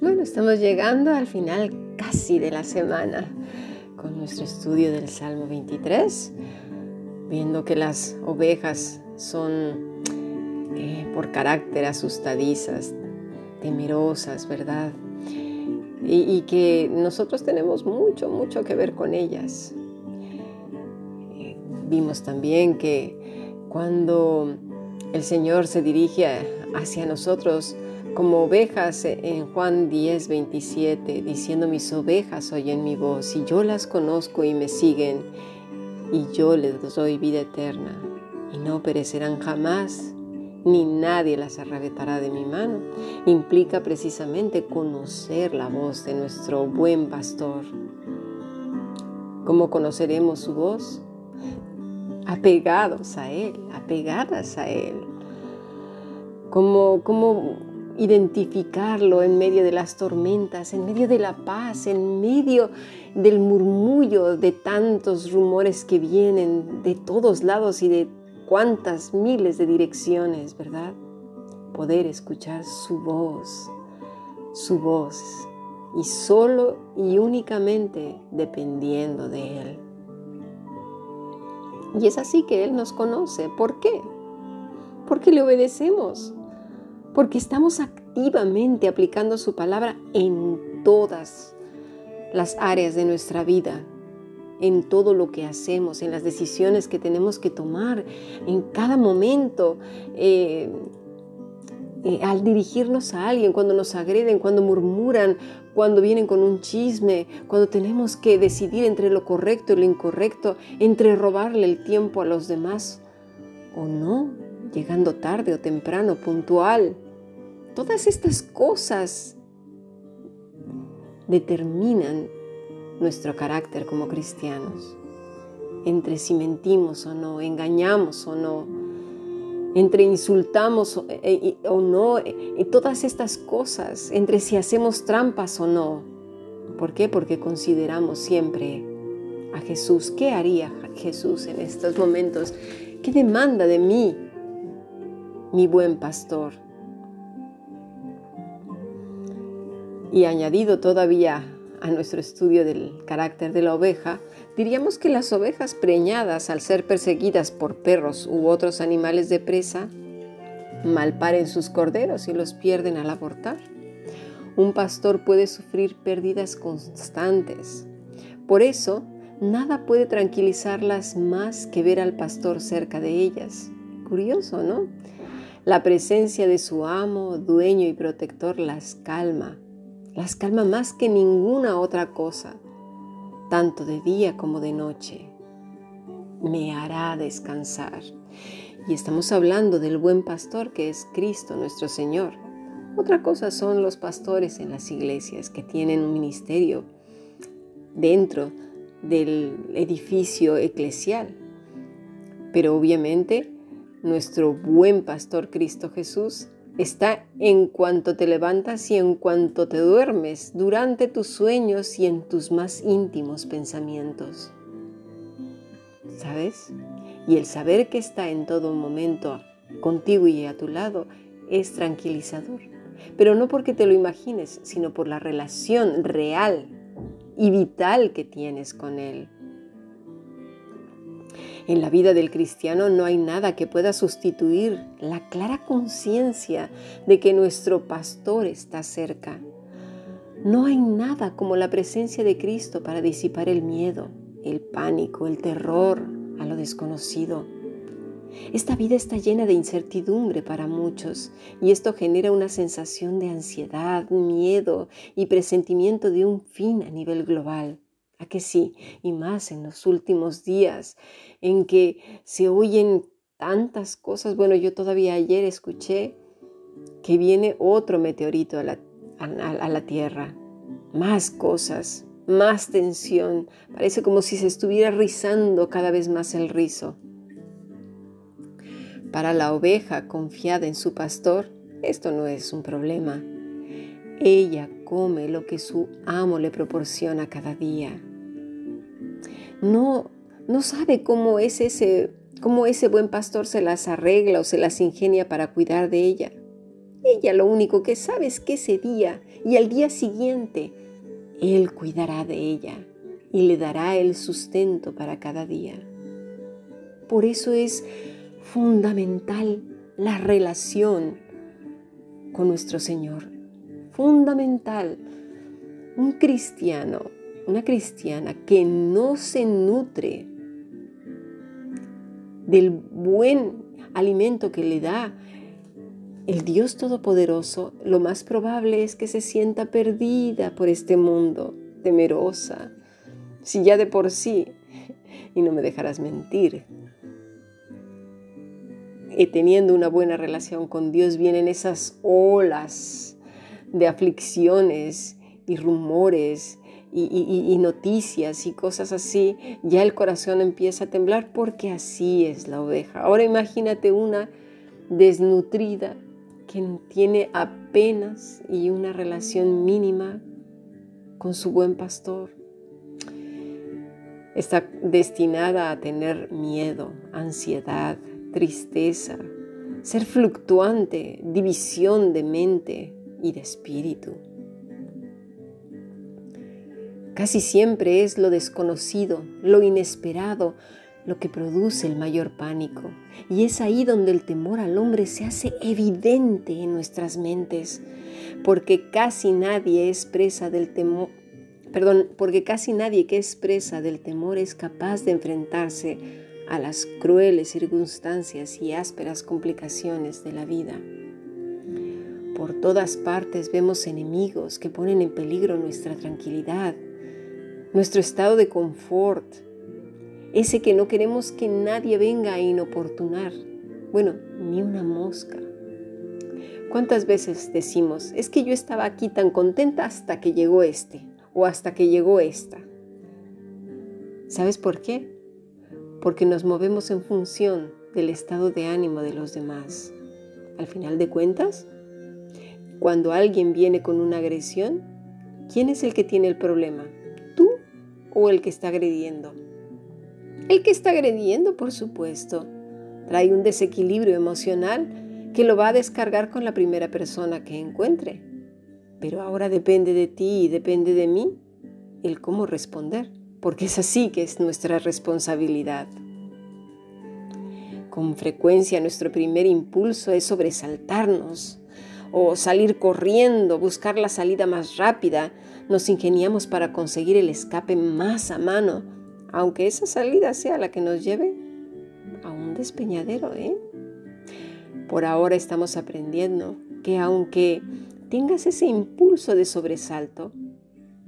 Bueno, estamos llegando al final casi de la semana con nuestro estudio del Salmo 23, viendo que las ovejas son eh, por carácter asustadizas, temerosas, ¿verdad? Y, que nosotros tenemos mucho, mucho que ver con ellas. Eh, vimos también que cuando el Señor se dirige hacia nosotros, como ovejas en Juan 10, 27, diciendo mis ovejas oyen mi voz y yo las conozco y me siguen y yo les doy vida eterna y no perecerán jamás ni nadie las arrebatará de mi mano. Implica precisamente conocer la voz de nuestro buen pastor. ¿Cómo conoceremos su voz? Apegados a Él, apegadas a Él. Como, como identificarlo en medio de las tormentas, en medio de la paz, en medio del murmullo de tantos rumores que vienen de todos lados y de cuántas miles de direcciones, ¿verdad? Poder escuchar su voz, su voz, y solo y únicamente dependiendo de Él. Y es así que Él nos conoce. ¿Por qué? Porque le obedecemos porque estamos activamente aplicando su palabra en todas las áreas de nuestra vida, en todo lo que hacemos, en las decisiones que tenemos que tomar, en cada momento, eh, eh, al dirigirnos a alguien, cuando nos agreden, cuando murmuran, cuando vienen con un chisme, cuando tenemos que decidir entre lo correcto y lo incorrecto, entre robarle el tiempo a los demás o no, llegando tarde o temprano, puntual. Todas estas cosas determinan nuestro carácter como cristianos. Entre si mentimos o no, engañamos o no, entre insultamos o, eh, no, y todas estas cosas, entre si hacemos trampas o no. ¿Por qué? Porque consideramos siempre a Jesús. ¿Qué haría Jesús en estos momentos? ¿Qué demanda de mí, mi buen pastor? y añadido todavía a nuestro estudio del carácter de la oveja, diríamos que las ovejas preñadas al ser perseguidas por perros u otros animales de presa, malparen sus corderos y los pierden al abortar. Un pastor puede sufrir pérdidas constantes. Por eso, nada puede tranquilizarlas más que ver al pastor cerca de ellas. Curioso, ¿no? La presencia de su amo, dueño y protector las calma las calma más que ninguna otra cosa, tanto de día como de noche. Me hará descansar. Y estamos hablando del buen pastor que es Cristo nuestro Señor. Otra cosa son los pastores en las iglesias que tienen un ministerio dentro del edificio eclesial. Pero obviamente nuestro buen pastor Cristo Jesús está en cuanto te levantas y en cuanto te duermes, durante tus sueños y en tus más íntimos pensamientos. ¿Sabes? Y el saber que está en todo momento contigo y a tu lado es tranquilizador. Pero no porque te lo imagines, sino por la relación real y vital que tienes con Él. En la vida del cristiano no hay nada que pueda sustituir la clara conciencia de que nuestro pastor está cerca. No hay nada como la presencia de Cristo para disipar el miedo, el pánico, el terror a lo desconocido. Esta vida está llena de incertidumbre para muchos y esto genera una sensación de ansiedad, miedo y presentimiento de un fin a nivel global. ¿A que sí? Y más en los últimos días en que se oyen tantas cosas. Bueno, yo todavía ayer escuché que viene otro meteorito a la, a la Tierra. Más cosas, más tensión. Parece como si se estuviera rizando cada vez más el rizo. Para la oveja confiada en su pastor, esto no es un problema. Ella come lo que su amo le proporciona cada día. No, no sabe cómo es ese cómo ese buen pastor se las arregla o se las ingenia para cuidar de ella. Ella lo único que sabe es que ese día y al día siguiente Él cuidará de ella y le dará el sustento para cada día. Por eso es fundamental la relación con nuestro Señor. Fundamental. Un cristiano, una cristiana que no se nutre del buen alimento que le da el Dios Todopoderoso, lo más probable es que se sienta perdida por este mundo, temerosa, si ya de por sí, y no me dejarás mentir, y teniendo una buena relación con Dios vienen esas olas de aflicciones y rumores y, noticias y cosas así, ya el corazón empieza a temblar porque así es la oveja. Ahora imagínate una desnutrida que tiene apenas y una relación mínima con su buen pastor. Está destinada a tener miedo, ansiedad, tristeza, ser fluctuante, división de mente y de espíritu. Casi siempre es lo desconocido, lo inesperado, lo que produce el mayor pánico. Y es ahí donde el temor al hombre se hace evidente en nuestras mentes, porque casi nadie expresa del temor, perdón, porque casi nadie que expresa del temor es capaz de enfrentarse a las crueles circunstancias y ásperas complicaciones de la vida. Por todas partes vemos enemigos que ponen en peligro nuestra tranquilidad, nuestro estado de confort, ese que no queremos que nadie venga a inoportunar. Bueno, ni una mosca. ¿Cuántas veces decimos, es que yo estaba aquí tan contenta hasta que llegó este o hasta que llegó esta? ¿Sabes por qué? Porque nos movemos en función del estado de ánimo de los demás. Al final de cuentas, cuando alguien viene con una agresión, ¿quién es el que tiene el problema? O el que está agrediendo? El que está agrediendo, por supuesto, trae un desequilibrio emocional que lo va a descargar con la primera persona que encuentre. Pero ahora depende de ti y depende de mí el cómo responder, porque es así que es nuestra responsabilidad. Con frecuencia nuestro primer impulso es sobresaltarnos o salir corriendo, buscar la salida más rápida, nos ingeniamos para conseguir el escape más a mano, aunque esa salida sea la que nos lleve a un despeñadero. ¿eh? Por ahora estamos aprendiendo que aunque tengas ese impulso de sobresalto,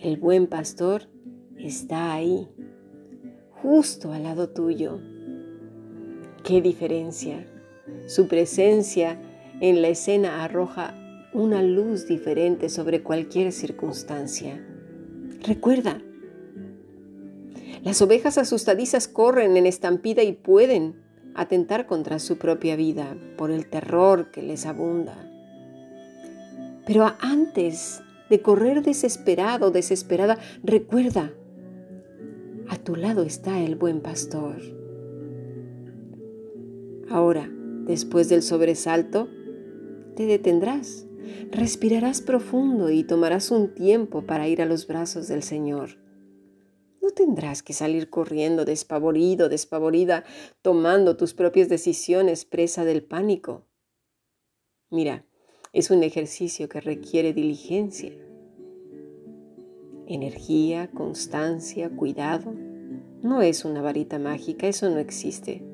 el buen pastor está ahí, justo al lado tuyo. ¡Qué diferencia! Su presencia en la escena arroja una luz diferente sobre cualquier circunstancia. Recuerda, las ovejas asustadizas corren en estampida y pueden atentar contra su propia vida por el terror que les abunda. Pero antes de correr desesperado, desesperada, recuerda, a tu lado está el buen pastor. Ahora, después del sobresalto, te detendrás Respirarás profundo y tomarás un tiempo para ir a los brazos del Señor. No tendrás que salir corriendo despavorido, despavorida, tomando tus propias decisiones presa del pánico. Mira, es un ejercicio que requiere diligencia, energía, constancia, cuidado. No es una varita mágica, eso no existe.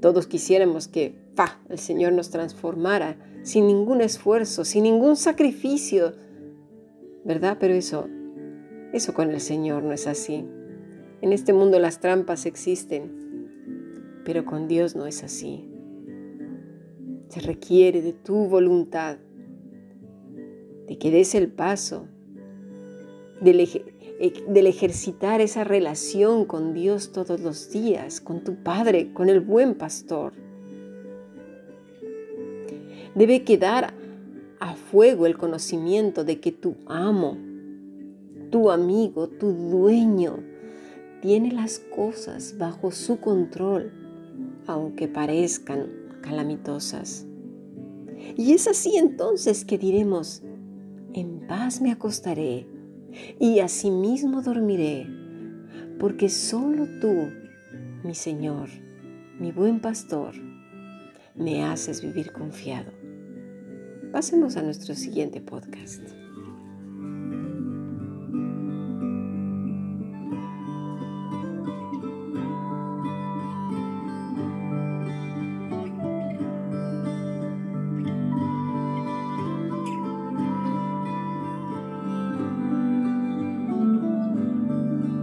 Todos quisiéramos que, ¡fa!, el Señor nos transformara sin ningún esfuerzo, sin ningún sacrificio, ¿verdad? Pero eso, eso con el Señor no es así. En este mundo las trampas existen, pero con Dios no es así. Se requiere de tu voluntad, de que des el paso, del, eh, ejercitar esa relación con Dios todos los días, con tu Padre, con el buen pastor. Debe quedar a fuego el conocimiento de que tu amo, tu amigo, tu dueño, tiene las cosas bajo su control aunque parezcan calamitosas. Y es así entonces que diremos, en paz me acostaré y asimismo dormiré, porque solo tú, mi Señor, mi buen pastor, me haces vivir confiado. Pasemos a nuestro siguiente podcast.